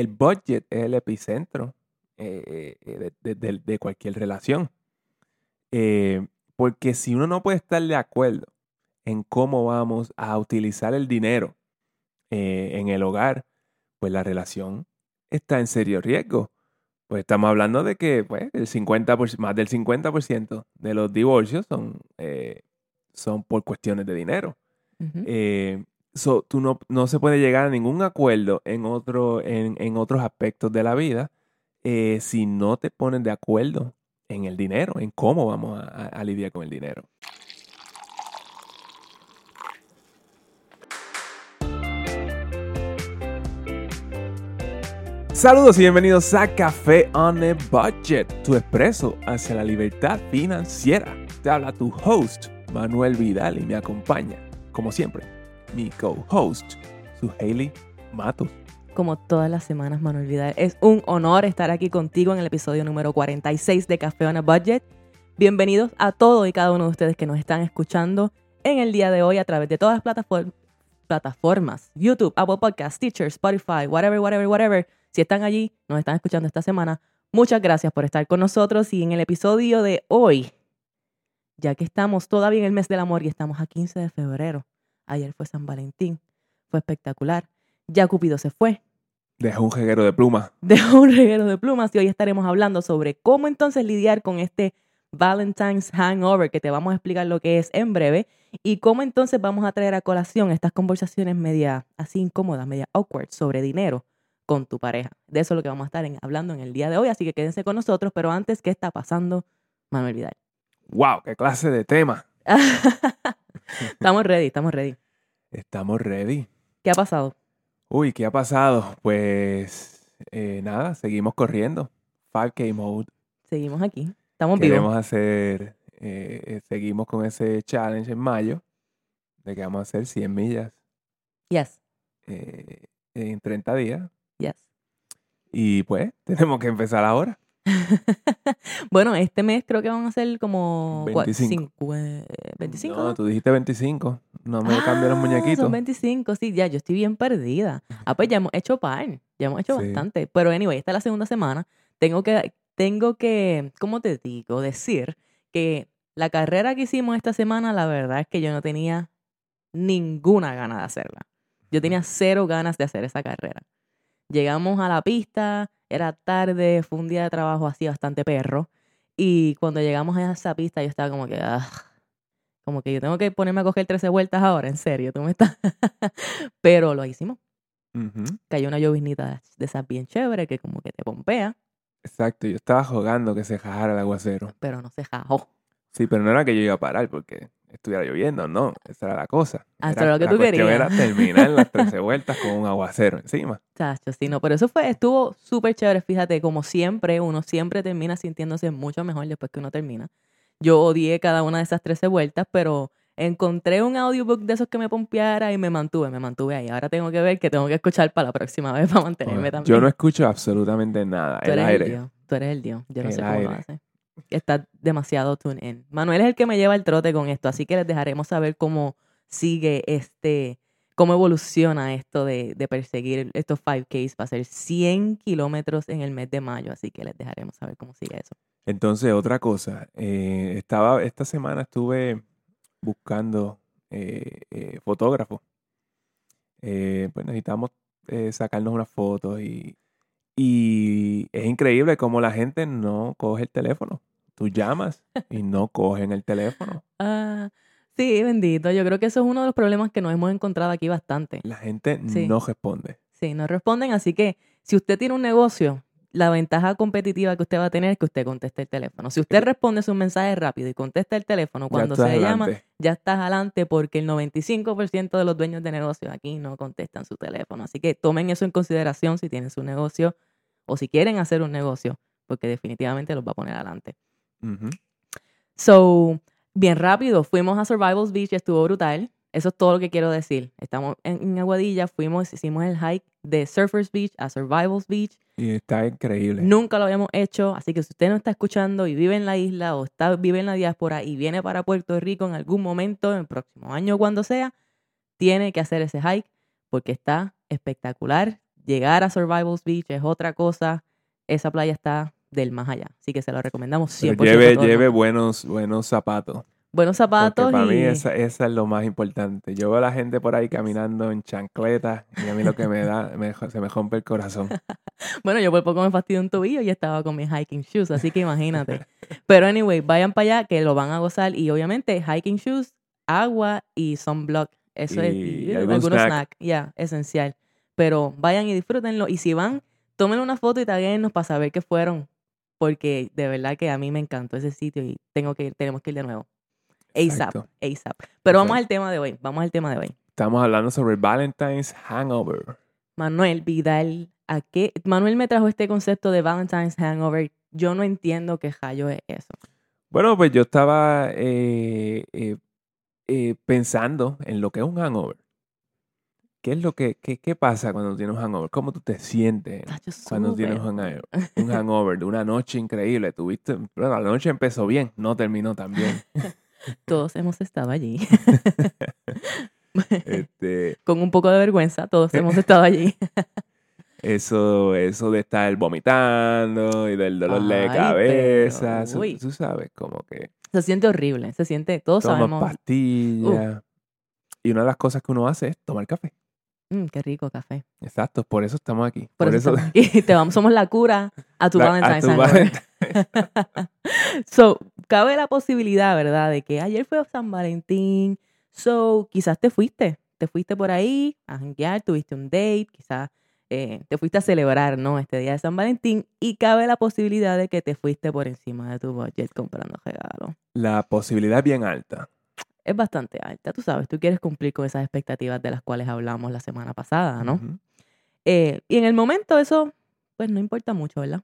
el budget es el epicentro eh, eh, de, de- de cualquier relación. Eh, porque si uno no puede estar de acuerdo en cómo vamos a utilizar el dinero eh, en el hogar, pues la relación está en serio riesgo. Pues estamos hablando de que pues, el 50%, más del 50% de los divorcios son, eh, son por cuestiones de dinero. Eh, so, tú no, no se puede llegar a ningún acuerdo en, otro, en, en otros aspectos de la vida eh, si no te pones de acuerdo en el dinero, en cómo vamos a, a- lidiar con el dinero. Saludos y bienvenidos a Café on a Budget, tu expreso hacia la libertad financiera. Te habla tu host, Manuel Vidal, y me acompaña, como siempre, mi co-host, su Hailey Matos. Como todas las semanas, Manuel Vidal, es un honor estar aquí contigo en el episodio número 46 de Café on a Budget. Bienvenidos a todos y cada uno de ustedes que nos están escuchando en el día de hoy a través de todas las plataform- plataformas, YouTube, Apple Podcasts, Teacher, Spotify, whatever, whatever, whatever. Si están allí, nos están escuchando esta semana, muchas gracias por estar con nosotros y en el episodio de hoy, ya que estamos todavía en el mes del amor y estamos a 15 de febrero, ayer fue San Valentín, fue espectacular, ya Cupido se fue, Deja un jeguero de pluma. dejó un reguero de plumas y hoy estaremos hablando sobre cómo entonces lidiar con este Valentine's Hangover, que te vamos a explicar lo que es en breve, y cómo entonces vamos a traer a colación estas conversaciones media así incómodas, media awkward sobre dinero con tu pareja. De eso es lo que vamos a estar en- hablando en el día de hoy, así que quédense con nosotros, pero antes, ¿qué está pasando, Manuel Vidal? ¡Wow! ¡Qué clase de tema! estamos ready, estamos ready. Estamos ready. ¿Qué ha pasado? Uy, ¿qué ha pasado? Pues eh, nada, seguimos corriendo. 5K mode. Seguimos aquí, estamos vivos. Queremos hacer, eh, eh, seguimos con ese challenge en mayo de que vamos a hacer 100 millas Yes, eh, en 30 días. yes. Y pues tenemos que empezar ahora. bueno, este mes creo que van a ser como cua- 25. cincue- 25. No, ¿no? tú dijiste 25. No me cambian los Ah, muñequitos. Son 25, sí, ya, yo estoy bien perdida. Ah, pues ya hemos hecho par, ya hemos hecho Sí. bastante. Pero anyway, esta es la segunda semana. Tengo que, tengo que, ¿cómo te digo? Decir que la carrera que hicimos esta semana, la verdad es que yo no tenía ninguna gana de hacerla. Yo tenía cero ganas de hacer esa carrera. Llegamos a la pista, era tarde, fue un día de trabajo así bastante perro. Y cuando llegamos a esa pista, yo estaba como que, "Ah, como que yo tengo que ponerme a coger 13 vueltas ahora, en serio, tú me estás. Pero lo hicimos. Cayó una lloviznita de esas bien chévere que como que te pompea, Exacto, yo estaba jugando que se jajara el aguacero. pero no se jajó. Sí, pero no era que yo iba a parar porque estuviera lloviendo, no. Esa era la cosa. Eso Era- lo que tú querías. era terminar las 13 vueltas con un aguacero encima. Chacho, sí, no, pero eso fue, estuvo súper chévere, fíjate, como siempre, uno siempre termina sintiéndose mucho mejor después que uno termina. Yo odié cada una de esas 13 vueltas, pero encontré un audiobook de esos que me pompeara y me mantuve, me mantuve ahí. Ahora tengo que ver que tengo que escuchar para la próxima vez para mantenerme también. Yo no escucho absolutamente nada. Tú El eres aire. el Dios, tú eres el Dios, yo no El sé cómo lo aire. hace. Está demasiado tune in. Manuel es el que me lleva el trote con esto, así que les dejaremos saber cómo sigue este, cómo evoluciona esto de, de perseguir estos 5Ks para hacer 100 kilómetros en el mes de mayo, así que les dejaremos saber cómo sigue eso. Entonces, otra cosa. eh, estaba, esta semana estuve buscando eh, eh, fotógrafos. Eh, pues necesitamos eh, sacarnos unas fotos y, y es increíble cómo la gente no coge el teléfono. Tú llamas y no cogen el teléfono. Ah, sí, bendito, yo creo que eso es uno de los problemas que nos hemos encontrado aquí bastante. La gente Sí. no responde. Sí, no responden, así que si usted tiene un negocio, la ventaja competitiva que usted va a tener es que usted conteste el teléfono. Si usted responde sus mensajes rápido y contesta el teléfono cuando se llama, ya estás adelante porque el 95% de los dueños de negocios aquí no contestan su teléfono. Así que tomen eso en consideración si tienen su negocio o si quieren hacer un negocio, porque definitivamente los va a poner adelante. So, bien rápido, fuimos a Survivals Beach, estuvo brutal. Eso es todo lo que quiero decir. Estamos en, Aguadilla, fuimos, hicimos el hike de Surfers Beach a Survivals Beach. Y está increíble. Nunca lo habíamos hecho, así que si usted no está escuchando y vive en la isla o está, vive en la diáspora y viene para Puerto Rico en algún momento, en el próximo año, cuando sea, tiene que hacer ese hike porque está espectacular. llegar a Survivals Beach es otra cosa. Esa playa está del más allá. Así que se lo recomendamos 100%. Pero lleve, lleve buenos, buenos zapatos. Buenos Porque zapatos para mí y esa, esa es lo más importante. Yo veo a la gente por ahí caminando en chancletas y a mí lo que me da, me- se me rompe el corazón. bueno, yo por poco me fastidio un tobillo y estaba con mis hiking shoes, así que imagínate. Pero anyway, vayan para allá que lo van a gozar y obviamente hiking shoes, agua y sunblock. Eso es Y algún algunos snack. snack, ya, esencial. Pero vayan y disfrútenlo y si van, tomen una foto y taguennos para saber que fueron, porque de verdad que a mí me encantó ese sitio y tengo que ir, tenemos que ir de nuevo. ASAP. ASAP. Pero vamos al tema de hoy, vamos al tema de hoy. Estamos hablando sobre Valentine's Hangover. Manuel Vidal, ¿a qué? Manuel me trajo este concepto de Valentine's Hangover. Yo no entiendo qué rayo es eso. Bueno, pues yo estaba eh, eh, eh, pensando en lo que es un hangover. ¿Qué es lo que, qué, qué pasa cuando tienes un hangover? ¿Cómo tú te sientes cuando tienes un hangover? Un hangover de una noche increíble. Tuviste, bueno, la noche empezó bien, no terminó tan bien. Todos hemos estado allí. Este, Con un poco de vergüenza, todos hemos estado allí. eso, eso de estar vomitando y del dolor de cabeza. pero, eso- tú sabes, como que Se siente horrible, se siente, todos tomas sabemos. pastillas. Y una de las cosas que uno hace es tomar café. Mm, qué rico café. Exacto, por eso estamos aquí. Por, eso, estamos aquí. te vamos, somos la cura a tu la- a Valentine's tu Hangover. Valentine- so, cabe la posibilidad, ¿verdad? De que ayer fue San Valentín. So, quizás te fuiste. Te fuiste por ahí a janguear, tuviste un date, quizás eh, te fuiste a celebrar, ¿no? Este día de San Valentín. Y cabe la posibilidad de que te fuiste por encima de tu budget comprando regalos. La posibilidad es bien alta. Es bastante alta, tú sabes. Tú quieres cumplir con esas expectativas de las cuales hablamos la semana pasada, ¿no? Eh, y en el momento eso, pues no importa mucho, ¿verdad?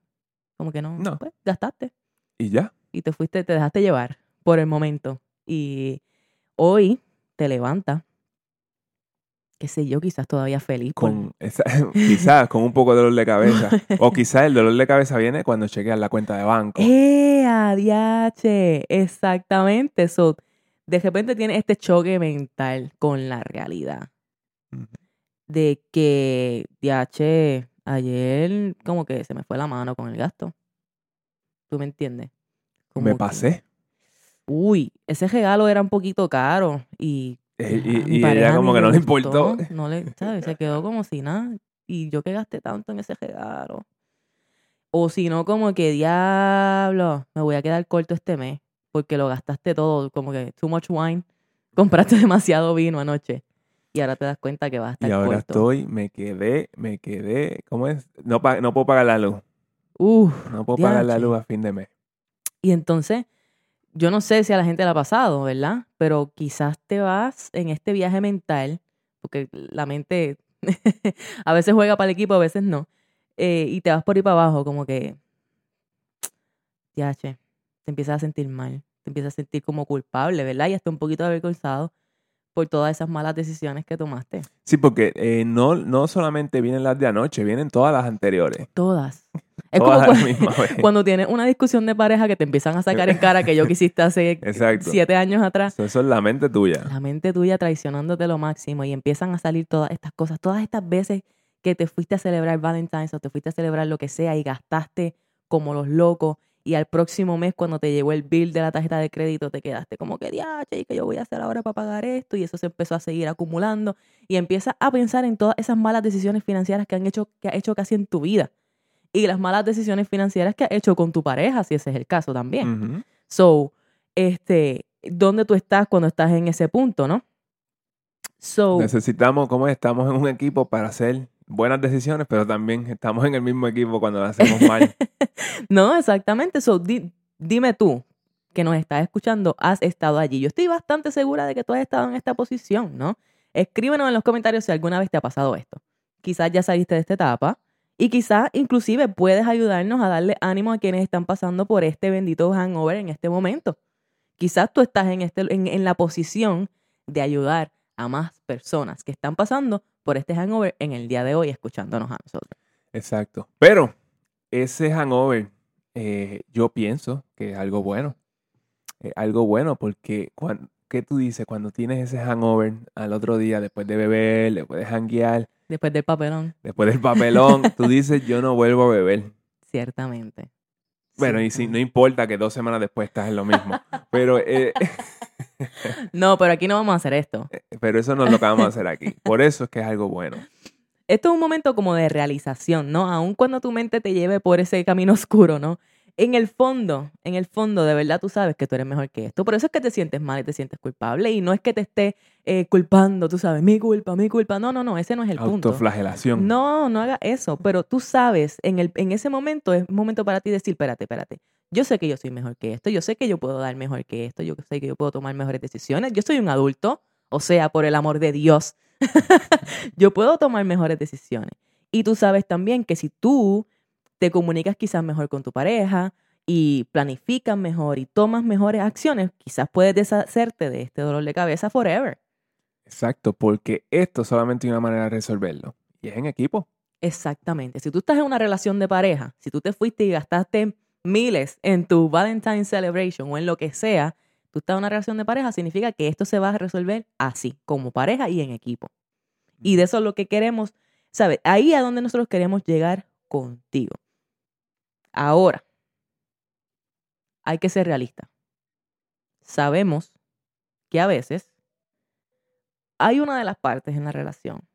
Como que no, No. pues gastaste. Y ya. Y te fuiste, te dejaste llevar por el momento. Y hoy te levantas, qué sé yo, quizás todavía feliz. Con esa- quizás con un poco de dolor de cabeza. o quizás el dolor de cabeza viene cuando chequeas la cuenta de banco. ¡Eh, adiache! Exactamente. So, de repente tienes este choque mental con la realidad. De que, diache, ayer como que se me fue la mano con el gasto. ¿Tú me entiendes? Como Me que, pasé. Uy, ese regalo era un poquito caro y Eh, Y, y ella como que no le gustó, importó. No le, ¿sabes? Se quedó como si nada. Y yo que gasté tanto en ese regalo. O si no, como que diablo, me voy a quedar corto este mes. Porque lo gastaste todo, como que too much wine. Compraste demasiado vino anoche. Y ahora te das cuenta que vas a estar Y ahora corto. estoy, me quedé, me quedé. ¿Cómo es? No, no puedo pagar la luz. Uf. No puedo pagar la luz a fin de mes. Y entonces, yo no sé si a la gente le ha pasado, ¿verdad? Pero quizás te vas en este viaje mental, porque la mente a veces juega para el equipo, a veces no, eh, y te vas por ahí para abajo, como que, ya, che, te empiezas a sentir mal, te empiezas a sentir como culpable, ¿verdad? Y hasta un poquito avergonzado por todas esas malas decisiones que tomaste. Sí, porque eh, no, no solamente vienen las de anoche, vienen todas las anteriores. Todas. Es Todas como a la cu- misma vez. cuando tienes una discusión de pareja que te empiezan a sacar en cara que yo quisiste hace Exacto. siete años atrás. Eso, eso es la mente tuya. la mente tuya traicionándote lo máximo y empiezan a salir todas estas cosas, todas estas veces que te fuiste a celebrar Valentine's o te fuiste a celebrar lo que sea y gastaste como los locos y al próximo mes cuando te llegó el bill de la tarjeta de crédito te quedaste como que diache y que yo voy a hacer ahora para pagar esto y eso se empezó a seguir acumulando y empiezas a pensar en todas esas malas decisiones financieras que han hecho que has hecho casi en tu vida y las malas decisiones financieras que has hecho con tu pareja si ese es el caso también. So, este, ¿dónde tú estás cuando estás en ese punto, no? So, Necesitamos, como estamos en un equipo para hacer buenas decisiones, pero también estamos en el mismo equipo cuando las hacemos mal. no, exactamente. So, di- dime tú, que nos estás escuchando, has estado allí. Yo estoy bastante segura de que tú has estado en esta posición, ¿no? Escríbenos en los comentarios si alguna vez te ha pasado esto. Quizás ya saliste de esta etapa y quizás inclusive puedes ayudarnos a darle ánimo a quienes están pasando por este bendito hangover en este momento. Quizás tú estás en, este, en, en la posición de ayudar a más personas que están pasando por este hangover en el día de hoy escuchándonos a nosotros. Exacto. Pero ese hangover, eh, yo pienso que es algo bueno. Algo bueno porque, cuan- ¿qué tú dices? Cuando tienes ese hangover al otro día, después de beber, después de hanguear, Después del papelón. Después del papelón, tú dices, yo no vuelvo a beber. Ciertamente. Bueno, y si no importa que dos semanas después estás en lo mismo. Pero, eh, no, pero aquí no vamos a hacer esto. pero eso no es lo que vamos a hacer aquí. Por eso es que es algo bueno. Esto es un momento como de realización, ¿no? Aun cuando tu mente te lleve por ese camino oscuro, ¿no? En el fondo, en el fondo, de verdad tú sabes que tú eres mejor que esto. Por eso es que te sientes mal y te sientes culpable. Y no es que te esté eh, culpando, tú sabes, mi culpa, mi culpa. No, no, no, ese no es el punto. Autoflagelación. No, no haga eso. Pero tú sabes, en, el, en ese momento es un momento para ti decir, espérate, espérate. Yo sé que yo soy mejor que esto. Yo sé que yo puedo dar mejor que esto. Yo sé que yo puedo tomar mejores decisiones. Yo soy un adulto. O sea, por el amor de Dios, yo puedo tomar mejores decisiones. Y tú sabes también que si tú te comunicas quizás mejor con tu pareja y planificas mejor y tomas mejores acciones, quizás puedes deshacerte de este dolor de cabeza forever. Exacto, porque esto solamente hay una manera de resolverlo y es en equipo. Exactamente. Si tú estás en una relación de pareja, si tú te fuiste y gastaste miles en tu Valentine Celebration o en lo que sea, tú estás en una relación de pareja, significa que esto se va a resolver así, como pareja y en equipo. Y de eso es lo que queremos, ¿sabes? Ahí a donde nosotros queremos llegar contigo. Ahora, hay que ser realista. Sabemos que a veces hay una de las partes en la relación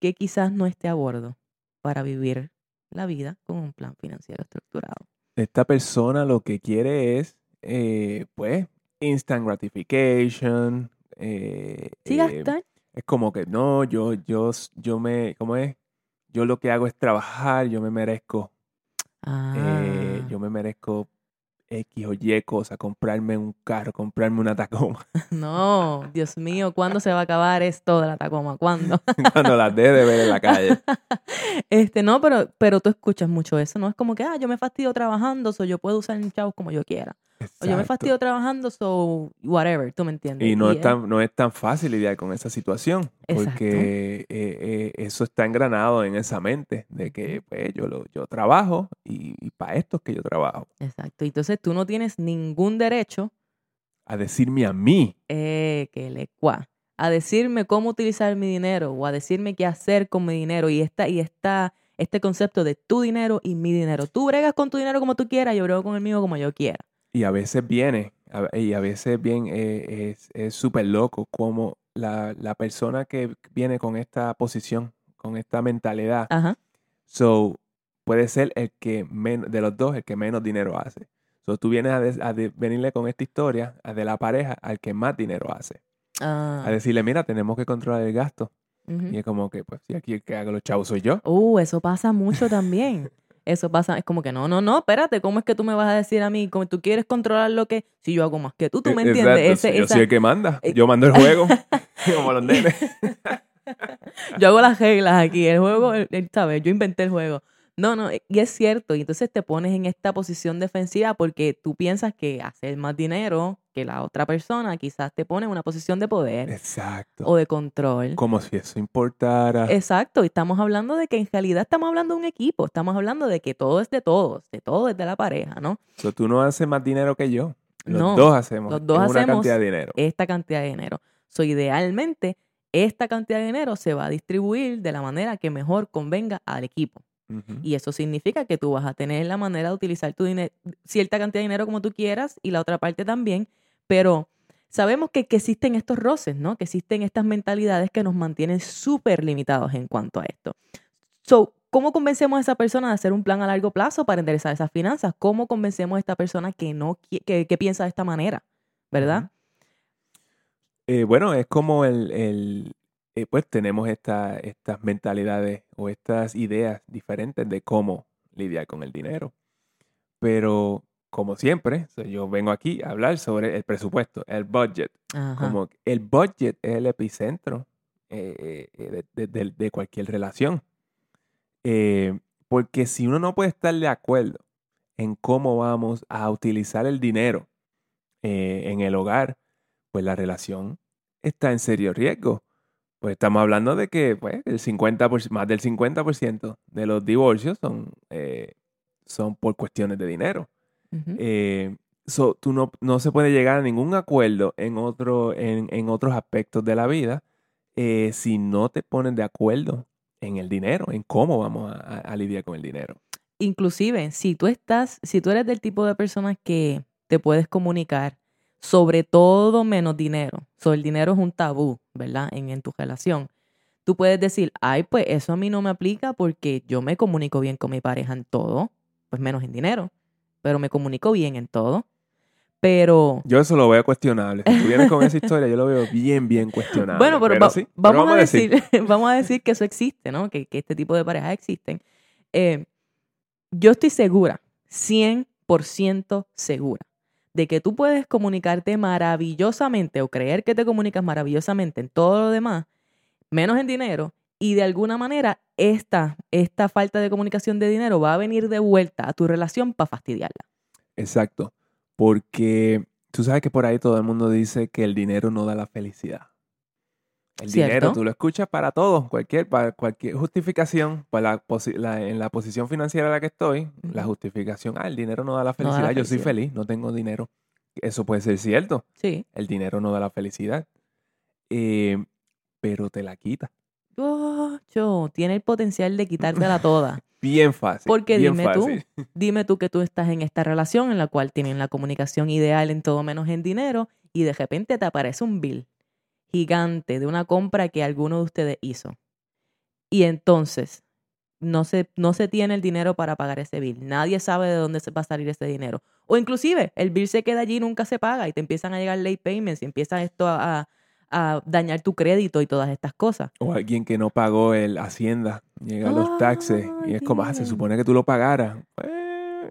que quizás no esté a bordo para vivir la vida con un plan financiero estructurado. Esta persona lo que quiere es, eh, pues, instant gratification. Eh, sí, eh, es como que no, yo, yo, yo me, ¿cómo es? Yo lo que hago es trabajar, yo me merezco eh, Ah. yo me merezco X o Y cosa, comprarme un carro, comprarme una Tacoma. No, Dios mío, ¿cuándo se va a acabar esto de la Tacoma? ¿Cuándo? Cuando las deje de ver en la calle. Este, no, pero, pero tú escuchas mucho eso, ¿no? Es como que, ah, yo me fastidio trabajando, so yo puedo usar chavos como yo quiera. O yo me fastidio trabajando, so whatever, tú me entiendes. Y no es, tan, no es tan fácil lidiar con esa situación, porque eh, eh, eso está engranado en esa mente de que pues, yo, lo, yo trabajo y, para esto es que yo trabajo. Exacto. Entonces tú no tienes ningún derecho A decirme a mí, eh, que le cua, a decirme cómo utilizar mi dinero o a decirme qué hacer con mi dinero y esta y esta este concepto de tu dinero y mi dinero. Tú bregas con tu dinero como tú quieras, yo brego con el mío como yo quiera. Y a veces viene, y a veces bien eh, es súper loco como la, la persona que viene con esta posición, con esta mentalidad, Ajá. so, puede ser el que menos, de los dos, el que menos dinero hace. So, tú vienes a, a de- venirle con esta historia a de la pareja al que más dinero hace. Ah, A decirle, mira, tenemos que controlar el gasto. Y es como que, pues, si aquí el que haga los chavos soy yo. Uh, eso pasa mucho también. Eso pasa, es como que no, no, no, espérate, ¿cómo es que tú me vas a decir a mí, como tú quieres controlar lo que, si yo hago más que tú, tú me E- entiendes? exacto, Ese- yo esa- soy el que manda. Yo mando el juego. como los nenes. yo hago las reglas aquí, el juego, el- el- ¿sabes? Yo inventé el juego. No, no, y es cierto, y entonces te pones en esta posición defensiva porque tú piensas que hacer más dinero que la otra persona quizás te pone en una posición de poder Exacto. o de control. Como si eso importara. Exacto, y estamos hablando de que en realidad estamos hablando de un equipo, estamos hablando de que todo es de todos, de todo es de la pareja, ¿no? So, tú no haces más dinero que yo. Los No, dos hacemos. los dos es una hacemos cantidad de dinero. esta cantidad de dinero. So, idealmente, esta cantidad de dinero se va a distribuir de la manera que mejor convenga al equipo. Y eso significa que tú vas a tener la manera de utilizar tu dinero, cierta cantidad de dinero como tú quieras y la otra parte también, pero sabemos que, que existen estos roces, ¿no? Que existen estas mentalidades que nos mantienen súper limitados en cuanto a esto. So, ¿cómo convencemos a esa persona de hacer un plan a largo plazo para enderezar esas finanzas? ¿Cómo convencemos a esta persona que no que, que piensa de esta manera? ¿Verdad? Eh, bueno, es como el, el, eh, pues tenemos esta, estas mentalidades o estas ideas diferentes de cómo lidiar con el dinero. Pero como siempre, yo vengo aquí a hablar sobre el presupuesto, el budget. Ajá. Como el budget es el epicentro eh, eh, de, de- de- de cualquier relación. Eh, porque si uno no puede estar de acuerdo en cómo vamos a utilizar el dinero eh, en el hogar, pues la relación está en serio riesgo. Pues estamos hablando de que pues, el 50%, más del 50% de los divorcios son, eh, son por cuestiones de dinero. Eh, so, tú no, no se puede llegar a ningún acuerdo en, otro, en, en otros aspectos de la vida eh, si no te ponen de acuerdo en el dinero, en cómo vamos a, a- a lidiar con el dinero. Inclusive, si tú estás, si tú eres del tipo de personas que te puedes comunicar sobre todo menos dinero, sobre el dinero es un tabú, ¿verdad? En, en tu relación. Tú puedes decir, ay, pues eso a mí no me aplica porque yo me comunico bien con mi pareja en todo, pues menos en dinero, pero me comunico bien en todo. Pero Yo eso lo veo cuestionable. Si tú vienes con esa historia, yo lo veo bien, bien cuestionable. Bueno, pero, va- sí, pero vamos, a decir, vamos a decir que eso existe, ¿no? Que, que este tipo de parejas existen. Eh, yo estoy segura, 100% segura, de que tú puedes comunicarte maravillosamente o creer que te comunicas maravillosamente en todo lo demás, menos en dinero, y de alguna manera esta, esta falta de comunicación de dinero va a venir de vuelta a tu relación para fastidiarla. Exacto. Porque tú sabes que por ahí todo el mundo dice que el dinero no da la felicidad. El Cierto. dinero tú lo escuchas para todo, cualquier, para cualquier justificación, para la en la posición financiera en la que estoy, la justificación, ah, el dinero no da la No da la felicidad, yo soy feliz, no tengo dinero. Eso puede ser cierto, Sí. el dinero no da la felicidad, Eh, pero te la quita. yo tiene el potencial de quitártela toda. Bien fácil. Porque bien dime tú. Dime tú que tú estás en esta relación en la cual tienen la comunicación ideal en todo menos en dinero y de repente te aparece un bill gigante de una compra que alguno de ustedes hizo. Y entonces no se, no se tiene el dinero para pagar ese bill. Nadie sabe de dónde se va a salir ese dinero. O inclusive el bill se queda allí y nunca se paga y te empiezan a llegar late payments y empiezan esto a, a- a dañar tu crédito y todas estas cosas. O alguien que no pagó el Hacienda, llegan los taxes y es como, ah, se supone que tú lo pagaras.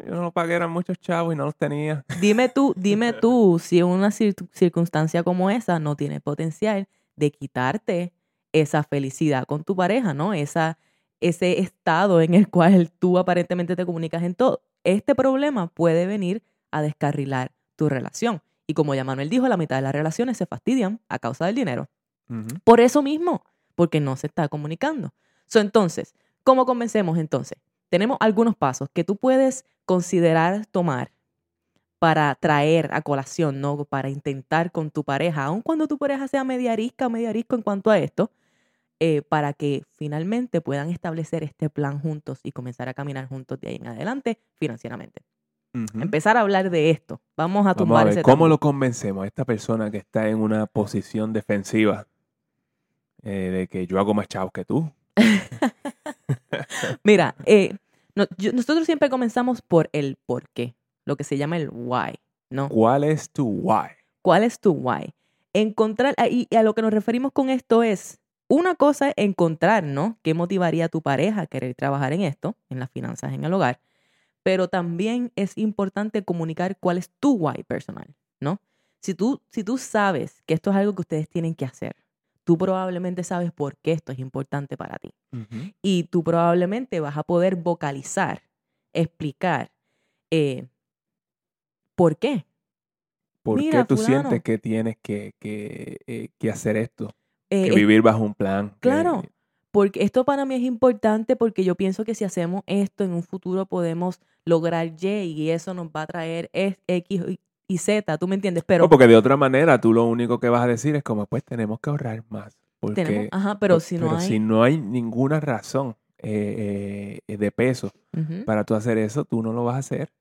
Yo no lo pagué, eran muchos chavos y no los tenía. Dime tú, dime tú si una cir- circunstancia como esa no tiene potencial de quitarte esa felicidad con tu pareja, ¿no? Esa, ese estado en el cual tú aparentemente te comunicas en todo. Este problema puede venir a descarrilar tu relación. Y como ya Manuel dijo, la mitad de las relaciones se fastidian a causa del dinero. Por eso mismo, porque no se está comunicando. So, entonces, ¿cómo convencemos entonces? Tenemos algunos pasos que tú puedes considerar tomar para traer a colación, ¿no? Para intentar con tu pareja, aun cuando tu pareja sea media arisca o media arisco en cuanto a esto, eh, para que finalmente puedan establecer este plan juntos y comenzar a caminar juntos de ahí en adelante financieramente. Empezar a hablar de esto. Vamos a ver, ese ¿cómo lo convencemos a esta persona que está en una posición defensiva eh, de que yo hago más chavos que tú? Mira, eh, no- yo- nosotros siempre comenzamos por el por qué, lo que se llama el why, ¿no? ¿Cuál es tu why? ¿Cuál es tu why? Encontrar, y y a lo que nos referimos con esto es, una cosa es encontrar, ¿no? ¿Qué motivaría a tu pareja a querer trabajar en esto, en las finanzas en el hogar? Pero también es importante comunicar cuál es tu why personal, ¿no? Si tú, si tú sabes que esto es algo que ustedes tienen que hacer, tú probablemente sabes por qué esto es importante para ti y tú probablemente vas a poder vocalizar, explicar eh, por qué. ¿Por Mira, qué tú fulano. sientes que tienes que, que, eh, que hacer esto? Eh, Que vivir bajo un plan. que- claro. porque esto para mí es importante porque yo pienso que si hacemos esto en un futuro podemos lograr Y y eso nos va a traer X y- Z, ¿tú me entiendes? Pero No, porque de otra manera tú lo único que vas a decir es como, pues tenemos que ahorrar más. Porque, tenemos, ajá, pero por- si no pero hay... si no hay ninguna razón eh, eh, de peso para tú hacer eso, tú no lo vas a hacer.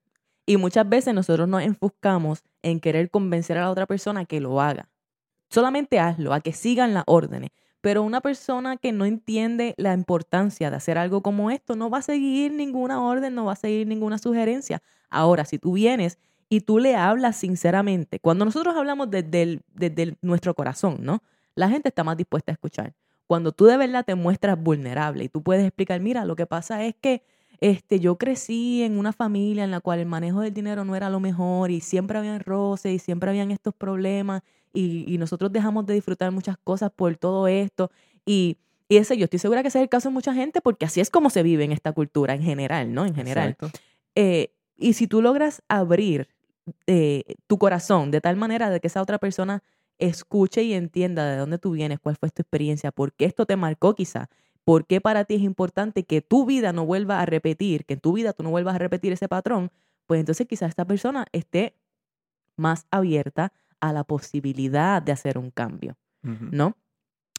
Y muchas veces nosotros nos enfocamos en querer convencer a la otra persona que lo haga. Solamente hazlo, a que sigan las órdenes. Pero una persona que no entiende la importancia de hacer algo como esto no va a seguir ninguna orden, no va a seguir ninguna sugerencia. Ahora, si tú vienes y tú le hablas sinceramente, cuando nosotros hablamos desde, el- desde el- nuestro corazón, ¿no? La gente está más dispuesta a escuchar. Cuando tú de verdad te muestras vulnerable y tú puedes explicar, mira, lo que pasa es que este, yo crecí en una familia en la cual el manejo del dinero no era lo mejor y siempre habían roces y siempre habían estos problemas y, y nosotros dejamos de disfrutar muchas cosas por todo esto. Y, y ese, yo estoy segura que ese es el caso de mucha gente porque así es como se vive en esta cultura en general, ¿no? En general. Eh, y si tú logras abrir eh, tu corazón de tal manera de que esa otra persona escuche y entienda de dónde tú vienes, cuál fue tu experiencia, por qué esto te marcó quizá, por qué para ti es importante que tu vida no vuelva a repetir, que en tu vida tú no vuelvas a repetir ese patrón, pues entonces quizás esta persona esté más abierta a la posibilidad de hacer un cambio. ¿no?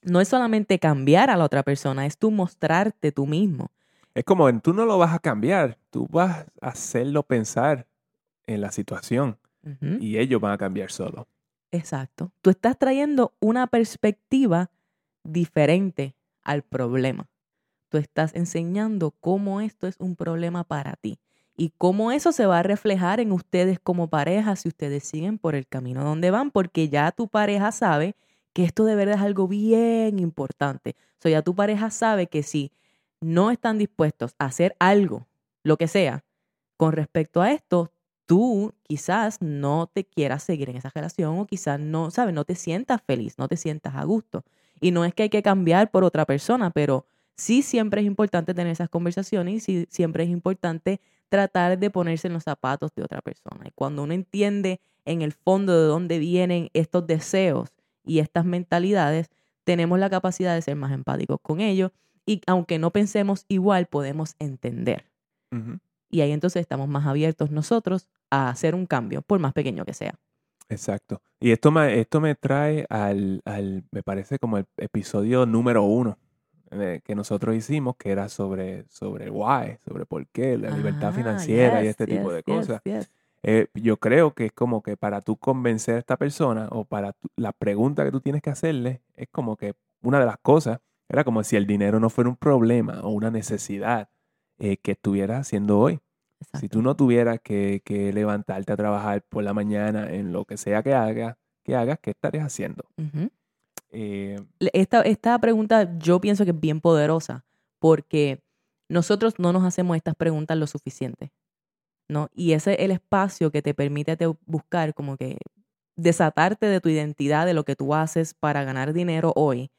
no es solamente cambiar a la otra persona, es tú mostrarte tú mismo. Es como en tú no lo vas a cambiar, tú vas a hacerlo pensar en la situación y ellos van a cambiar solo. Exacto. Tú estás trayendo una perspectiva diferente al problema. Tú estás enseñando cómo esto es un problema para ti y cómo eso se va a reflejar en ustedes como pareja si ustedes siguen por el camino donde van, porque ya tu pareja sabe que esto de verdad es algo bien importante. O sea, ya tu pareja sabe que si no están dispuestos a hacer algo, lo que sea, con respecto a esto, tú quizás no te quieras seguir en esa relación o quizás no, ¿sabes? No te sientas feliz, no te sientas a gusto. Y no es que hay que cambiar por otra persona, pero sí siempre es importante tener esas conversaciones y sí siempre es importante tratar de ponerse en los zapatos de otra persona. Y cuando uno entiende en el fondo de dónde vienen estos deseos y estas mentalidades, tenemos la capacidad de ser más empáticos con ellos y aunque no pensemos igual, podemos entender. Y ahí entonces estamos más abiertos nosotros a hacer un cambio, por más pequeño que sea. Exacto. Y esto me, esto me trae al, al, me parece como el episodio número uno eh, que nosotros hicimos, que era sobre, sobre why, sobre por qué, la libertad Ah, financiera y yes, este tipo de yes, cosas. Eh, yo creo que es como que para tú convencer a esta persona o para tú- la pregunta que tú tienes que hacerle, es como que una de las cosas era como si el dinero no fuera un problema o una necesidad eh, que estuvieras haciendo hoy. Si tú no tuvieras que, que levantarte a trabajar por la mañana en lo que sea que hagas, que hagas, ¿qué estarías haciendo? Eh, Esta, esta pregunta yo pienso que es bien poderosa porque nosotros no nos hacemos estas preguntas lo suficiente, ¿no? Y ese es el espacio que te permite te buscar como que desatarte de tu identidad, de lo que tú haces para ganar dinero hoy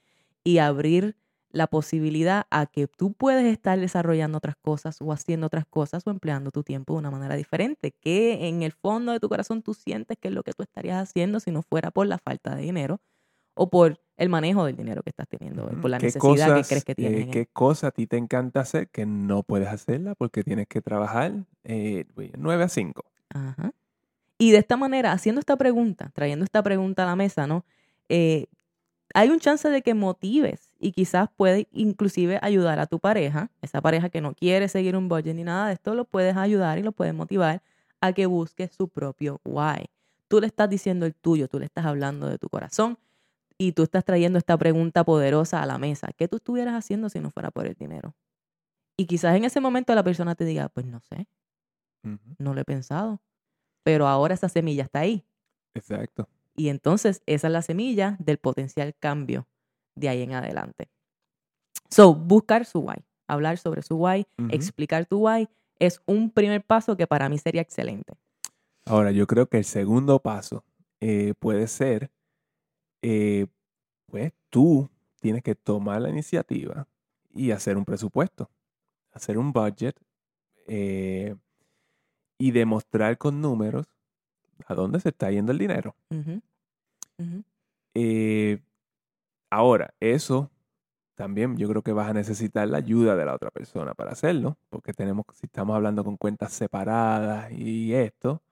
y abrir la posibilidad a que tú puedes estar desarrollando otras cosas o haciendo otras cosas o empleando tu tiempo de una manera diferente, que en el fondo de tu corazón tú sientes que es lo que tú estarías haciendo si no fuera por la falta de dinero o por el manejo del dinero que estás teniendo, ujú, por la ¿qué necesidad cosas, que crees que tienes. eh, ¿Qué cosa a ti te encanta hacer que no puedes hacerla porque tienes que trabajar eh, 9 a 5? Ajá. Y de esta manera, haciendo esta pregunta, trayendo esta pregunta a la mesa, ¿no? Eh, hay un chance de que motives y quizás puede inclusive ayudar a tu pareja, esa pareja que no quiere seguir un budget ni nada de esto, lo puedes ayudar y lo puedes motivar a que busque su propio why. Tú le estás diciendo el tuyo, tú le estás hablando de tu corazón y tú estás trayendo esta pregunta poderosa a la mesa. ¿Qué tú estuvieras haciendo si no fuera por el dinero? Y quizás en ese momento la persona te diga, pues no sé, no lo he pensado, pero ahora esa semilla está ahí. Exacto. Y entonces esa es la semilla del potencial cambio de ahí en adelante. So, buscar su why, hablar sobre su why, explicar tu why, es un primer paso que para mí sería excelente. Ahora, yo creo que el segundo paso eh, puede ser, eh, pues tú tienes que tomar la iniciativa y hacer un presupuesto, hacer un budget eh, y demostrar con números a dónde se está yendo el dinero. Eh, ahora, eso también yo creo que vas a necesitar la ayuda de la otra persona para hacerlo, porque tenemos, si estamos hablando con cuentas separadas y esto,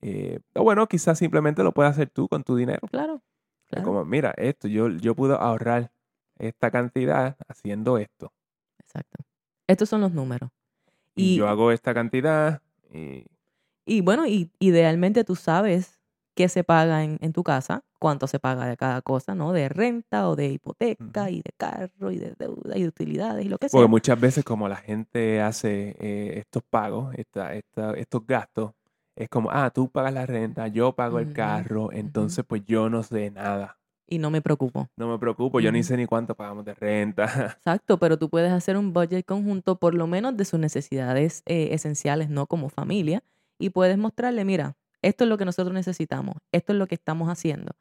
eh, o bueno, quizás simplemente lo puedes hacer tú con tu dinero. Claro, Como, mira, esto, yo, yo pude ahorrar esta cantidad haciendo esto. exacto. Estos son los números. Y, Y, yo hago esta cantidad y y bueno, y idealmente tú sabes qué se paga en, en tu casa, cuánto se paga de cada cosa, ¿no? De renta o de hipoteca y de carro y de deuda y de utilidades y lo que sea. Porque muchas veces como la gente hace eh, estos pagos, esta, esta- estos gastos, es como, ah, tú pagas la renta, yo pago el carro, entonces pues yo no sé nada. Y no me preocupo. No me preocupo, yo ni sé ni cuánto pagamos de renta. Exacto, pero tú puedes hacer un budget conjunto por lo menos de sus necesidades eh, esenciales, no como familia, y puedes mostrarle, mira, esto es lo que nosotros necesitamos, esto es lo que estamos haciendo,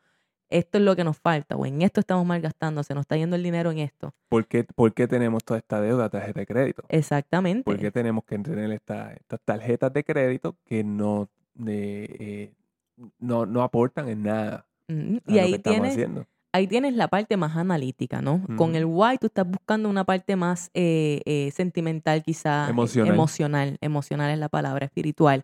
esto es lo que nos falta, o en esto estamos malgastando, se nos está yendo el dinero en esto. ¿Por qué, por qué tenemos toda esta deuda tarjeta de crédito? Exactamente. ¿Por qué tenemos que tener esta- estas tarjetas de crédito que no, eh, eh, no, no aportan en nada a Y lo que ahí estamos tienes, haciendo? ahí tienes la parte más analítica, ¿no? Con Ujú. el why tú estás buscando una parte más eh, eh, sentimental, quizá. eh, Emocional. Emocional. Emocional es la palabra, espiritual.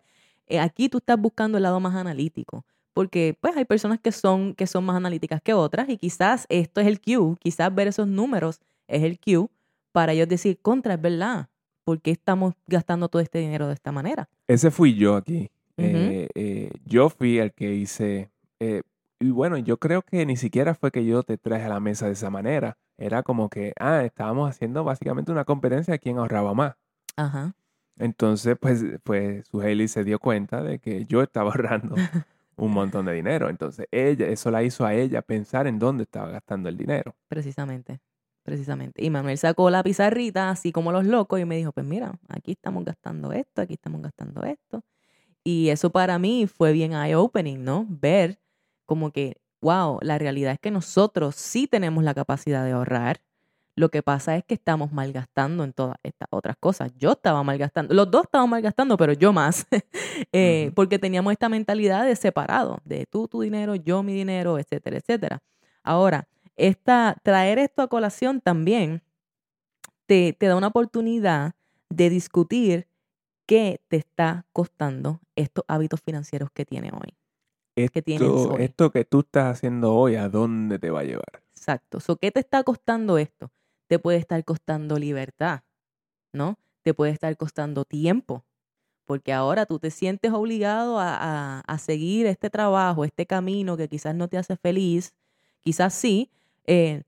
Eh, aquí tú estás buscando el lado más analítico. porque pues hay personas que son, que son más analíticas que otras y quizás esto es el cue, quizás ver esos números es el cue para ellos decir, contra, es verdad, ¿por qué estamos gastando todo este dinero de esta manera? Ese fui yo aquí. Eh, eh, yo fui el que hice, eh, y bueno, yo creo que ni siquiera fue que yo te traje a la mesa de esa manera. Era como que, ah, estábamos haciendo básicamente una competencia de quién ahorraba más. Ajá. Entonces, pues, pues su Haley se dio cuenta de que yo estaba ahorrando un montón de dinero. Entonces, ella, eso la hizo a ella pensar en dónde estaba gastando el dinero. Precisamente, precisamente. Y Manuel sacó la pizarrita, así como los locos, y me dijo, pues mira, aquí estamos gastando esto, aquí estamos gastando esto. Y eso para mí fue bien eye-opening, ¿no? Ver como que, wow, la realidad es que nosotros sí tenemos la capacidad de ahorrar. Lo que pasa es que estamos malgastando en todas estas otras cosas. Yo estaba malgastando, los dos estábamos malgastando, pero yo más, eh, porque teníamos esta mentalidad de separado, de tú tu dinero, yo mi dinero, etcétera, etcétera. Ahora, esta, traer esto a colación también te, te da una oportunidad de discutir qué te está costando estos hábitos financieros que tiene hoy. Esto, que esto que tú estás haciendo hoy, ¿a dónde te va a llevar? Exacto. So, ¿Qué te está costando esto? Te puede estar costando libertad, ¿no? Te puede estar costando tiempo, porque ahora tú te sientes obligado a, a, seguir este trabajo, este camino que quizás no te hace feliz, quizás sí, eh,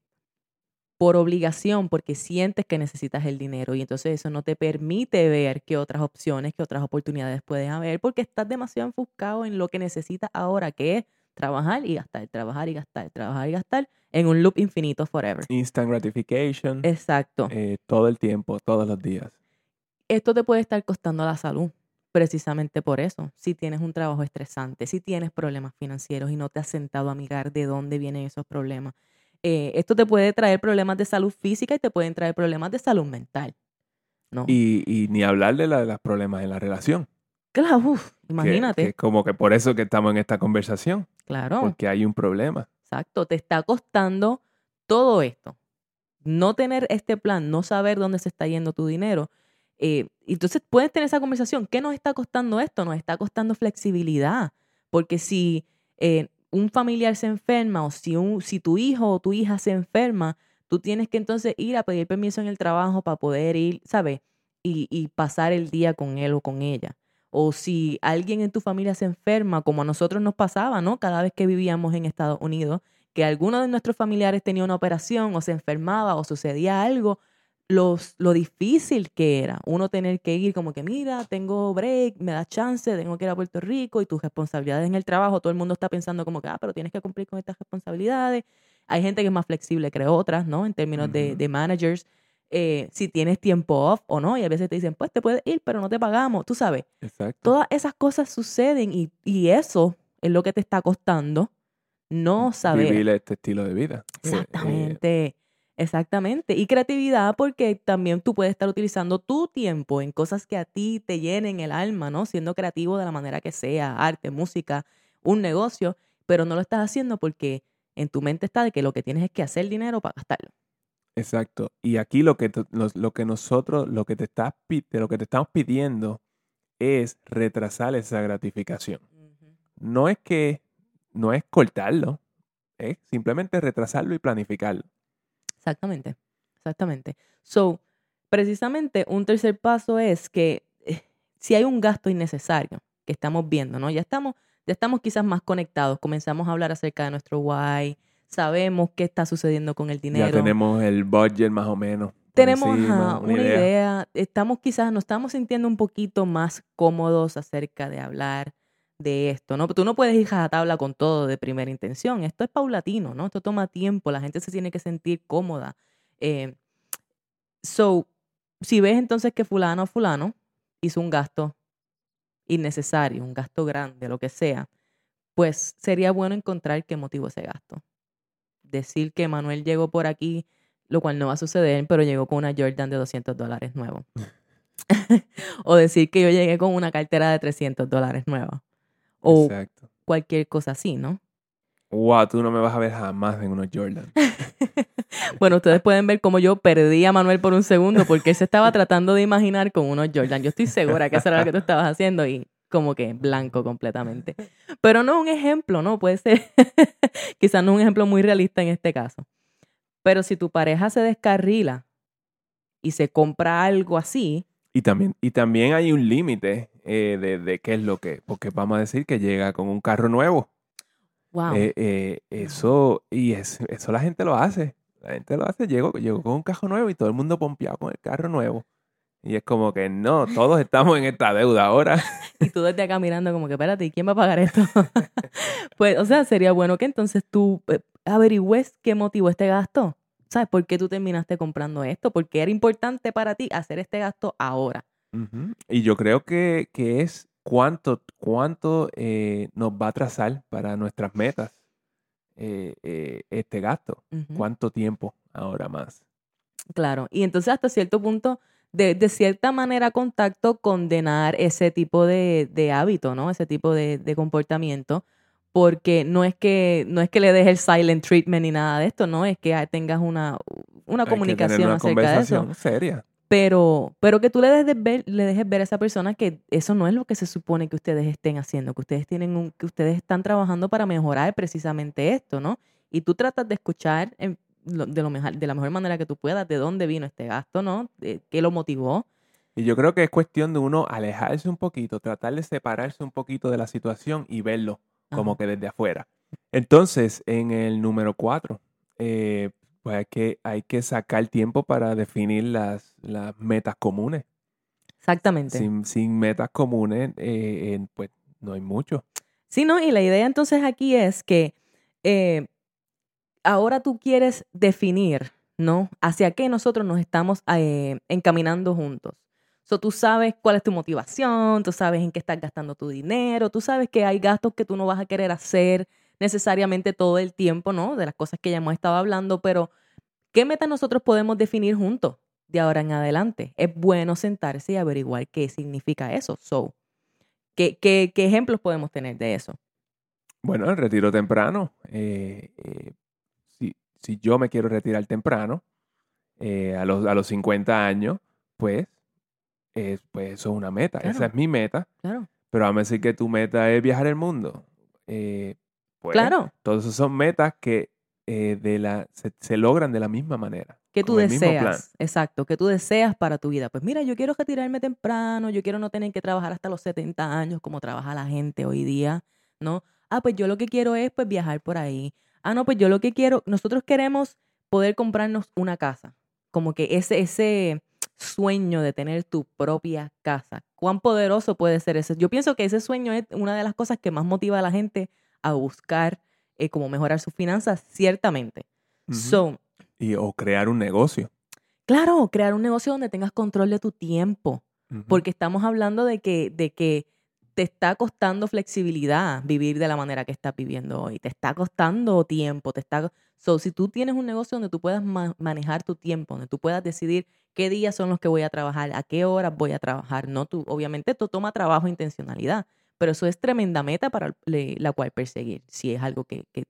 por obligación, porque sientes que necesitas el dinero y entonces eso no te permite ver qué otras opciones, qué otras oportunidades puedes haber, porque estás demasiado enfocado en lo que necesitas ahora, que es trabajar y gastar, trabajar y gastar, trabajar y gastar en un loop infinito forever. Instant gratification. Exacto. Eh, todo el tiempo, todos los días. Esto te puede estar costando la salud, precisamente por eso. Si tienes un trabajo estresante, si tienes problemas financieros y no te has sentado a mirar de dónde vienen esos problemas eh, esto te puede traer problemas de salud física y te pueden traer problemas de salud mental. ¿no? Y, ni hablar de, los problemas en la relación. Claro, imagínate. es como que por eso que estamos en esta conversación. Claro. Porque hay un problema. Exacto, te está costando todo esto. No tener este plan, no saber dónde se está yendo tu dinero. Eh, entonces puedes tener esa conversación. ¿Qué nos está costando esto? Nos está costando flexibilidad. Porque si eh, un familiar se enferma o si, un, si tu hijo o tu hija se enferma, tú tienes que entonces ir a pedir permiso en el trabajo para poder ir, ¿sabes? Y, y, pasar el día con él o con ella. O si alguien en tu familia se enferma, como a nosotros nos pasaba, ¿no? Cada vez que vivíamos en Estados Unidos, que alguno de nuestros familiares tenía una operación o se enfermaba o sucedía algo, los, lo difícil que era uno tener que ir como que, mira, tengo break, me da chance, tengo que ir a Puerto Rico y tus responsabilidades en el trabajo, todo el mundo está pensando como que, ah, pero tienes que cumplir con estas responsabilidades. Hay gente que es más flexible que otras, ¿no? En términos de, de, managers, eh, si tienes tiempo off o no, y a veces te dicen, pues te puedes ir, pero no te pagamos, tú sabes. Exacto. Todas esas cosas suceden y, y eso es lo que te está costando no saber. Vivir este estilo de vida. Eh, Exactamente. Exactamente. Y creatividad porque también tú puedes estar utilizando tu tiempo en cosas que a ti te llenen el alma, ¿no? Siendo creativo de la manera que sea, arte, música, un negocio, pero no lo estás haciendo porque en tu mente está de que lo que tienes es que hacer dinero para gastarlo. Exacto. Y aquí lo que, lo, que nosotros, lo que, te estás, lo que te estamos pidiendo es retrasar esa gratificación. No es que, no es cortarlo, es simplemente retrasarlo y planificarlo. Exactamente, exactamente. So, precisamente un tercer paso es que eh, si hay un gasto innecesario que estamos viendo, ¿no? Ya estamos, ya estamos quizás más conectados, comenzamos a hablar acerca de nuestro why, sabemos qué está sucediendo con el dinero. Ya tenemos el budget más o menos. Tenemos una, idea. estamos quizás, nos estamos sintiendo un poquito más cómodos acerca de hablar de esto, ¿no? Tú no puedes ir a tabla con todo de primera intención. Esto es paulatino, ¿no? Esto toma tiempo, la gente se tiene que sentir cómoda. Eh, so, si ves entonces que fulano o fulano hizo un gasto innecesario, un gasto grande, lo que sea, pues sería bueno encontrar qué motivó ese gasto. Decir que Manuel llegó por aquí, lo cual no va a suceder, pero llegó con una Jordan de 200 dólares nuevo. o decir que yo llegué con una cartera de 300 dólares nueva o cualquier cosa así, ¿no? Wow, tú no me vas a ver jamás en unos Jordan. bueno, ustedes pueden ver cómo yo perdí a Manuel por un segundo porque él se estaba tratando de imaginar con unos Jordan. Yo estoy segura que eso era lo que tú estabas haciendo y como que blanco completamente. Pero no un ejemplo, ¿no? Puede ser, quizás no un ejemplo muy realista en este caso. Pero si tu pareja se descarrila y se compra algo así. Y también, y también hay un límite eh, de, de, qué es lo que, porque vamos a decir que llega con un carro nuevo. Wow. Eh, eh, eso, y es, eso la gente lo hace. La gente lo hace, llegó, llegó con un carro nuevo y todo el mundo pompeado con el carro nuevo. Y es como que no, todos estamos en esta deuda ahora. Y tú desde acá mirando como que, espérate, ¿y quién va a pagar esto? pues, o sea, sería bueno que entonces tú averigües qué motivó este gasto. ¿Sabes por qué tú terminaste comprando esto? Porque era importante para ti hacer este gasto ahora. Y yo creo que, que es cuánto, cuánto eh, nos va a trazar para nuestras metas eh, eh, este gasto. ¿Cuánto tiempo ahora más? Claro, y entonces hasta cierto punto, de, de cierta manera, contacto condenar ese tipo de, de hábito, ¿no? Ese tipo de, de, comportamiento, porque no es que no es que le dejes el silent treatment ni nada de esto, no es que tengas una, una comunicación una acerca de eso. seria. Pero, pero que tú le dejes, ver, le dejes ver a esa persona que eso no es lo que se supone que ustedes estén haciendo, que ustedes tienen un, que ustedes están trabajando para mejorar precisamente esto, ¿no? Y tú tratas de escuchar de, lo mejor, de la mejor manera que tú puedas de dónde vino este gasto, ¿no? De, ¿Qué lo motivó? Y yo creo que es cuestión de uno alejarse un poquito, tratar de separarse un poquito de la situación y verlo como que desde afuera. Entonces, en el número cuatro, eh, pues hay que, hay que sacar tiempo para definir las, las metas comunes. Exactamente. Sin, sin metas comunes, eh, eh, pues no hay mucho. Sí, ¿no? Y la idea entonces aquí es que eh, ahora tú quieres definir, ¿no? Hacia qué nosotros nos estamos eh, encaminando juntos. So, tú sabes cuál es tu motivación, tú sabes en qué estás gastando tu dinero, tú sabes que hay gastos que tú no vas a querer hacer necesariamente todo el tiempo, ¿no? De las cosas que ya hemos estado hablando, pero ¿qué meta nosotros podemos definir juntos de ahora en adelante? Es bueno sentarse y averiguar qué significa eso. So, ¿qué, ejemplos podemos tener de eso? Bueno, el retiro temprano. Eh, eh, si, yo me quiero retirar temprano, eh, a, los, a los 50 años, pues, es, pues eso es una meta. Claro. Esa es mi meta. Claro. Pero vamos a decir que tu meta es viajar el mundo. Eh, pues, claro. Todas esas son metas que eh, de la, se, se, logran de la misma manera. Que tú deseas, exacto, que tú deseas para tu vida. Pues mira, yo quiero retirarme temprano, yo quiero no tener que trabajar hasta los 70 años como trabaja la gente hoy día, ¿no? Ah, pues yo lo que quiero es pues viajar por ahí. Ah, no, pues yo lo que quiero, nosotros queremos poder comprarnos una casa. Como que ese, ese sueño de tener tu propia casa. ¿Cuán poderoso puede ser ese? Yo pienso que ese sueño es una de las cosas que más motiva a la gente a buscar eh, cómo mejorar sus finanzas, ciertamente. Uh -huh. So, y, o crear un negocio. Claro, crear un negocio donde tengas control de tu tiempo. Uh -huh. Porque estamos hablando de que, de que te está costando flexibilidad vivir de la manera que estás viviendo hoy. Te está costando tiempo. Te está... So, si tú tienes un negocio donde tú puedas ma manejar tu tiempo, donde tú puedas decidir qué días son los que voy a trabajar, a qué horas voy a trabajar, no tú, obviamente esto toma trabajo e intencionalidad, pero eso es tremenda meta para la cual perseguir, si es algo que, que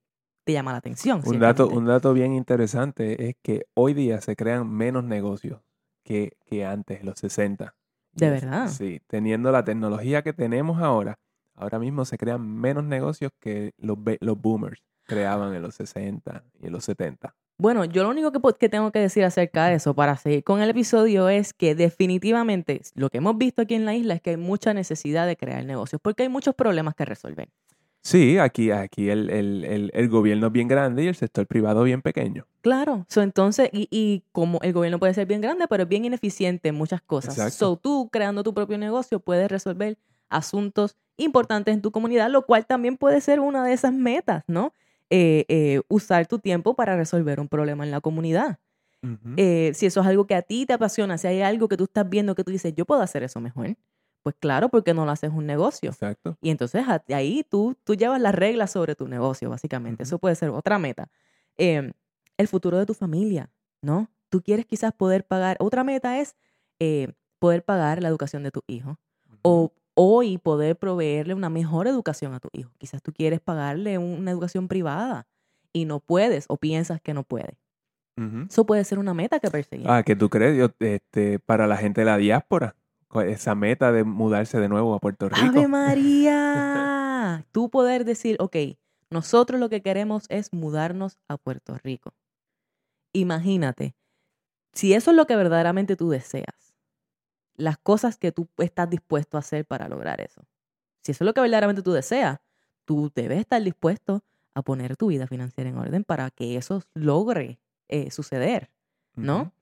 te llama la atención. Un dato, un dato bien interesante es que hoy día se crean menos negocios que, que antes, los 60. ¿De verdad? Sí, teniendo la tecnología que tenemos ahora, ahora mismo se crean menos negocios que los, los boomers creaban en los 60 y en los 70. Bueno, yo lo único que, que, tengo que decir acerca de eso para seguir con el episodio es que definitivamente lo que hemos visto aquí en la isla es que hay mucha necesidad de crear negocios porque hay muchos problemas que resolver. Sí, aquí, aquí el, el, el, el gobierno es bien grande y el sector privado bien pequeño. Claro, so, entonces, y, y, como el gobierno puede ser bien grande, pero es bien ineficiente en muchas cosas. Exacto. So, tú creando tu propio negocio puedes resolver asuntos importantes en tu comunidad, lo cual también puede ser una de esas metas, ¿no? Eh, eh, usar tu tiempo para resolver un problema en la comunidad. Uh -huh. eh, si eso es algo que a ti te apasiona, si hay algo que tú estás viendo que tú dices, yo puedo hacer eso mejor, pues claro, porque no lo haces un negocio. Exacto. Y entonces ahí tú, tú llevas las reglas sobre tu negocio, básicamente. Uh -huh. Eso puede ser otra meta. Eh, el futuro de tu familia, ¿no? Tú quieres quizás poder pagar, otra meta es eh, poder pagar la educación de tu hijo. Uh -huh. O hoy poder proveerle una mejor educación a tu hijo. Quizás tú quieres pagarle una educación privada y no puedes o piensas que no puedes. Uh -huh. Eso puede ser una meta que perseguir. Ah, que tú crees, yo, este, para la gente de la diáspora, esa meta de mudarse de nuevo a Puerto Rico. ¡Ave María! Tú poder decir, ok, nosotros lo que queremos es mudarnos a Puerto Rico. Imagínate, si eso es lo que verdaderamente tú deseas, las cosas que tú estás dispuesto a hacer para lograr eso. Si eso es lo que verdaderamente tú deseas, tú debes estar dispuesto a poner tu vida financiera en orden para que eso logre eh, suceder, ¿no?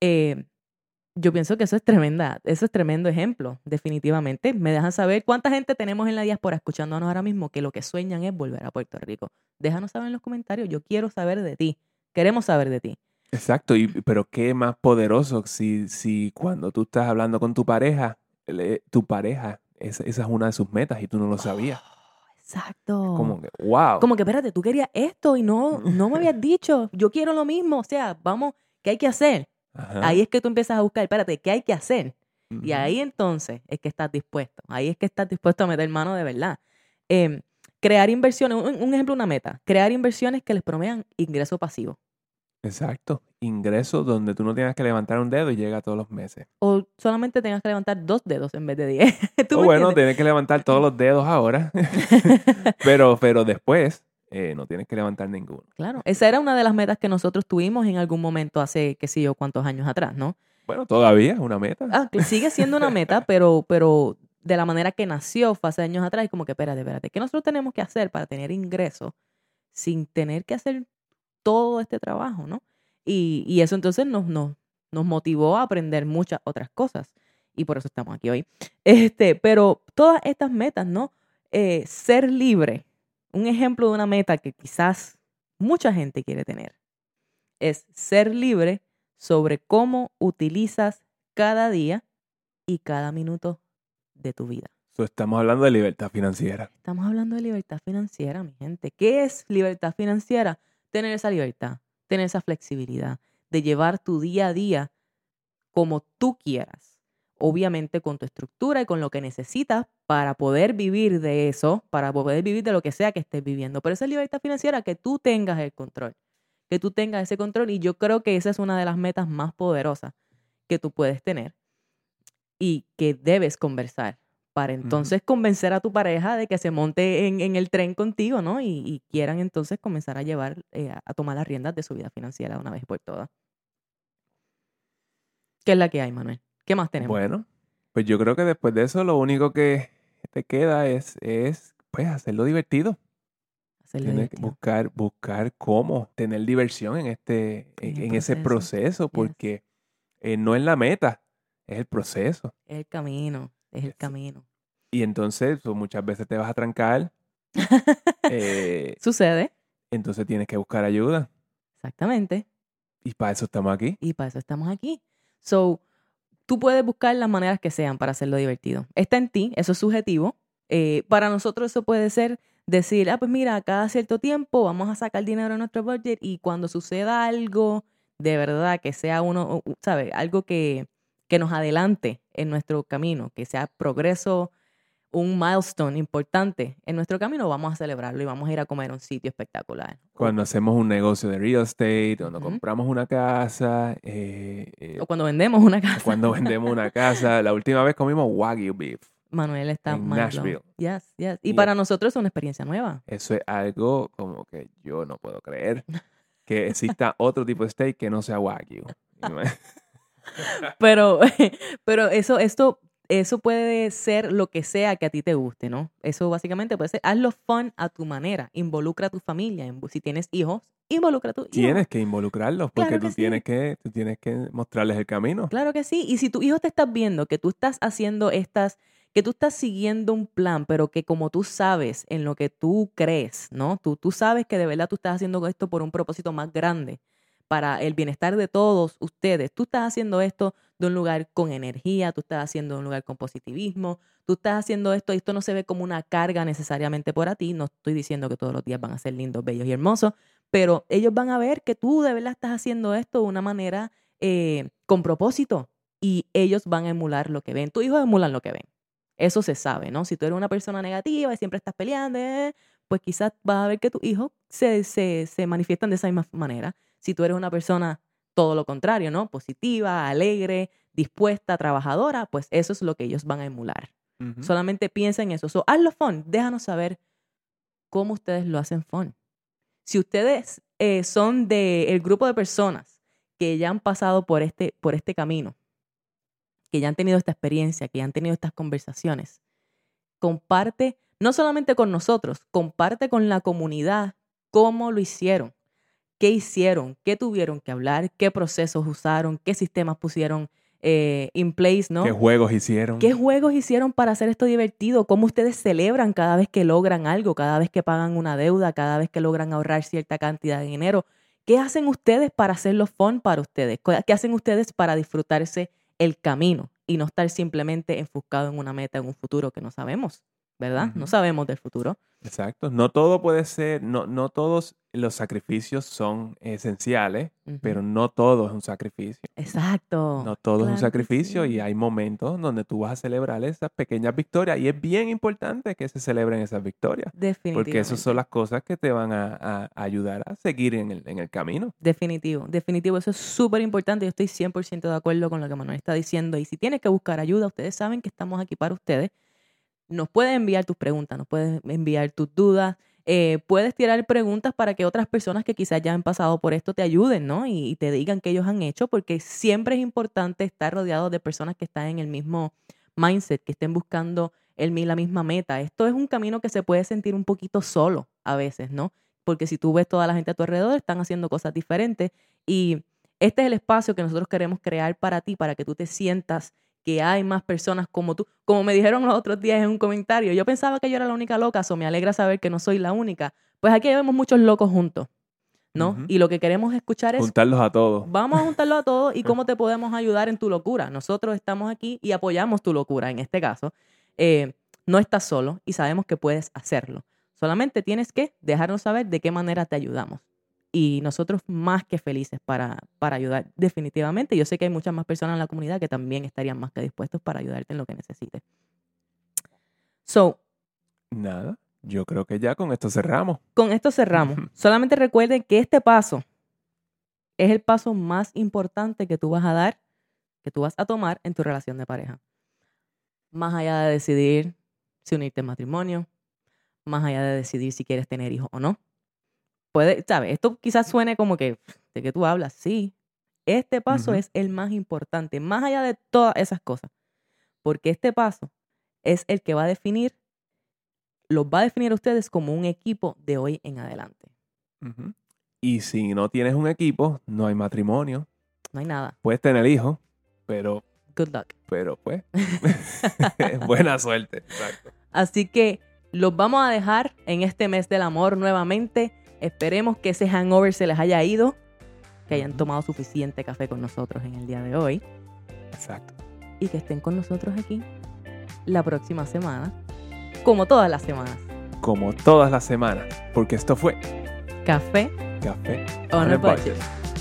Eh, yo pienso que eso es tremenda, eso es tremendo ejemplo, definitivamente. Me dejan saber cuánta gente tenemos en la diáspora escuchándonos ahora mismo que lo que sueñan es volver a Puerto Rico. Déjanos saber en los comentarios, yo quiero saber de ti, queremos saber de ti. Exacto, y, pero qué más poderoso si, si cuando tú estás hablando con tu pareja, le- tu pareja, esa, esa es una de sus metas y tú no lo sabías. Exacto. Como que, wow. Como que, espérate, tú querías esto y no, no me habías dicho, yo quiero lo mismo, o sea, vamos, ¿qué hay que hacer? Ajá. Ahí es que tú empiezas a buscar, espérate, ¿qué hay que hacer? Y ahí entonces es que estás dispuesto. Ahí es que estás dispuesto a meter mano de verdad. Em, crear inversiones, un, un ejemplo, una meta. Crear inversiones que les promedan ingreso pasivo. Exacto. Ingresos donde tú no tienes que levantar un dedo y llega todos los meses. O solamente tengas que levantar dos dedos en vez de diez. ¿Tú O bueno, entiendes? tienes que levantar todos los dedos ahora, pero, pero después eh, no tienes que levantar ninguno. Claro, esa era una de las metas que nosotros tuvimos en algún momento hace, qué sé yo, cuántos años atrás, ¿no? Bueno, todavía es una meta. Ah, que sigue siendo una meta, pero, pero de la manera que nació fue hace años atrás, y como que, espérate, espérate, ¿qué nosotros tenemos que hacer para tener ingresos sin tener que hacer todo este trabajo, ¿no? Y, y eso entonces nos, nos, nos motivó a aprender muchas otras cosas. Y por eso estamos aquí hoy. Este, pero todas estas metas, ¿no? Eh, ser libre. Un ejemplo de una meta que quizás mucha gente quiere tener es ser libre sobre cómo utilizas cada día y cada minuto de tu vida. So, estamos hablando de libertad financiera. Estamos hablando de libertad financiera, mi gente. ¿Qué es libertad financiera? Tener esa libertad, tener esa flexibilidad de llevar tu día a día como tú quieras. Obviamente con tu estructura y con lo que necesitas para poder vivir de eso, para poder vivir de lo que sea que estés viviendo. Pero esa es libertad financiera, que tú tengas el control, que tú tengas ese control. Y yo creo que esa es una de las metas más poderosas que tú puedes tener y que debes conversar para entonces convencer a tu pareja de que se monte en, en el tren contigo, ¿no? Y, y quieran entonces comenzar a llevar, eh, a- a tomar las riendas de su vida financiera una vez por todas. ¿Qué es la que hay, Manuel? ¿Qué más tenemos? Bueno, pues yo creo que después de eso lo único que te queda es, es pues, hacerlo divertido. Hacerlo Tienes que divertido. buscar, buscar cómo tener diversión en este, En ese proceso. porque eh, no es la meta, es el proceso. Es el camino, es el camino. Y entonces pues, muchas veces te vas a trancar, eh, Sucede, entonces tienes que buscar ayuda. exactamente. Y para eso estamos aquí. Y para eso estamos aquí. So, tú puedes buscar las maneras que sean para hacerlo divertido. Está en ti, eso es subjetivo. Eh, para nosotros eso puede ser decir, ah, pues mira, cada cierto tiempo vamos a sacar dinero de nuestro budget y cuando suceda algo de verdad que sea uno, ¿sabes? Algo que, que nos adelante en nuestro camino, que sea progreso, un milestone importante en nuestro camino, vamos a celebrarlo y vamos a ir a comer a un sitio espectacular. Cuando hacemos un negocio de real estate, cuando Ujú. compramos una casa, eh, eh, O cuando vendemos una casa. cuando vendemos una casa. La última vez comimos Wagyu beef. Manuel está En. Nashville. Yes, yes. Y Y- para nosotros es una experiencia nueva. Eso es algo como que yo no puedo creer que exista otro tipo de steak que no sea Wagyu. Pero, pero eso, esto, eso puede ser lo que sea que a ti te guste, ¿no? Eso básicamente puede ser, hazlo fun a tu manera. Involucra a tu familia. Si tienes hijos, involucra a tu hijo. Tienes que involucrarlos porque Claro que tú, tienes que, tú tienes que mostrarles el camino. Claro que sí. Y si tu hijo te estás viendo que tú estás haciendo estas, que tú estás siguiendo un plan, pero que como tú sabes en lo que tú crees, ¿no? Tú, tú sabes que de verdad tú estás haciendo esto por un propósito más grande, para el bienestar de todos ustedes. Tú estás haciendo esto de un lugar con energía, tú estás haciendo un lugar con positivismo, tú estás haciendo esto, y esto no se ve como una carga necesariamente para ti. No estoy diciendo que todos los días van a ser lindos, bellos y hermosos, pero ellos van a ver que tú de verdad estás haciendo esto de una manera eh, con propósito y ellos van a emular lo que ven. Tus hijos emulan lo que ven. Eso se sabe, ¿no? Si tú eres una persona negativa y siempre estás peleando, eh, pues quizás vas a ver que tus hijos se, se, se manifiestan de esa misma manera. Si tú eres una persona todo lo contrario, ¿no? Positiva, alegre, dispuesta, trabajadora, pues eso es lo que ellos van a emular. Solamente piensa en eso. So, hazlo fun. Déjanos saber cómo ustedes lo hacen fun. Si ustedes eh, son del grupo de personas que ya han pasado por este, por este camino, que ya han tenido esta experiencia, que ya han tenido estas conversaciones, comparte, no solamente con nosotros, comparte con la comunidad cómo lo hicieron, qué hicieron, qué tuvieron que hablar, qué procesos usaron, qué sistemas pusieron eh, in place, ¿no? ¿Qué juegos hicieron? ¿Qué juegos hicieron para hacer esto divertido? ¿Cómo ustedes celebran cada vez que logran algo, cada vez que pagan una deuda, cada vez que logran ahorrar cierta cantidad de dinero? ¿Qué hacen ustedes para hacerlo fun para ustedes? ¿Qué hacen ustedes para disfrutarse el camino y no estar simplemente enfocado en una meta, en un futuro que no sabemos, ¿verdad? No sabemos del futuro. Exacto. No todo puede ser, no, no todos los sacrificios son esenciales, pero no todo es un sacrificio. Exacto. No todo es un sacrificio sí. y hay momentos donde tú vas a celebrar esas pequeñas victorias y es bien importante que se celebren esas victorias, Definitivamente. porque esas son las cosas que te van a, a ayudar a seguir en el, en el camino. Definitivo, definitivo. Eso es súper importante. Yo estoy 100% de acuerdo con lo que Manuel está diciendo. Y si tienes que buscar ayuda, ustedes saben que estamos aquí para ustedes. Nos puedes enviar tus preguntas, nos puedes enviar tus dudas. Eh, puedes tirar preguntas para que otras personas que quizás ya han pasado por esto te ayuden, ¿no? Y, te digan qué ellos han hecho, porque siempre es importante estar rodeado de personas que están en el mismo mindset, que estén buscando el, la misma meta. Esto es un camino que se puede sentir un poquito solo a veces, ¿no? Porque si tú ves toda la gente a tu alrededor, están haciendo cosas diferentes y este es el espacio que nosotros queremos crear para ti, para que tú te sientas que hay más personas como tú. Como me dijeron los otros días en un comentario, yo pensaba que yo era la única loca, so me alegra saber que no soy la única. Pues aquí vemos muchos locos juntos, ¿no? Y lo que queremos escuchar es Juntarlos a todos. Vamos a juntarlo a todos y cómo te podemos ayudar en tu locura. Nosotros estamos aquí y apoyamos tu locura en este caso. Eh, no estás solo y sabemos que puedes hacerlo. Solamente tienes que dejarnos saber de qué manera te ayudamos. Y nosotros más que felices para, para ayudar definitivamente. Yo sé que hay muchas más personas en la comunidad que también estarían más que dispuestos para ayudarte en lo que necesites. So, Nada, yo creo que ya con esto cerramos. con esto cerramos. Solamente recuerden que este paso es el paso más importante que tú vas a dar, que tú vas a tomar en tu relación de pareja. Más allá de decidir si unirte en matrimonio, más allá de decidir si quieres tener hijos o no. Puede, ¿sabes? Esto quizás suene como que, ¿de qué tú hablas? Sí. Este paso es el más importante, más allá de todas esas cosas. Porque este paso es el que va a definir, los va a definir a ustedes como un equipo de hoy en adelante. Y si no tienes un equipo, no hay matrimonio. No hay nada. Puedes tener hijos, pero, Good luck. pero pues, buena suerte. Exacto. Así que los vamos a dejar en este mes del amor nuevamente. Esperemos que ese hangover se les haya ido, que hayan tomado suficiente café con nosotros en el día de hoy Exacto. y que estén con nosotros aquí la próxima semana, como todas las semanas. Como todas las semanas, porque esto fue Café Café on on a a budget. Budget.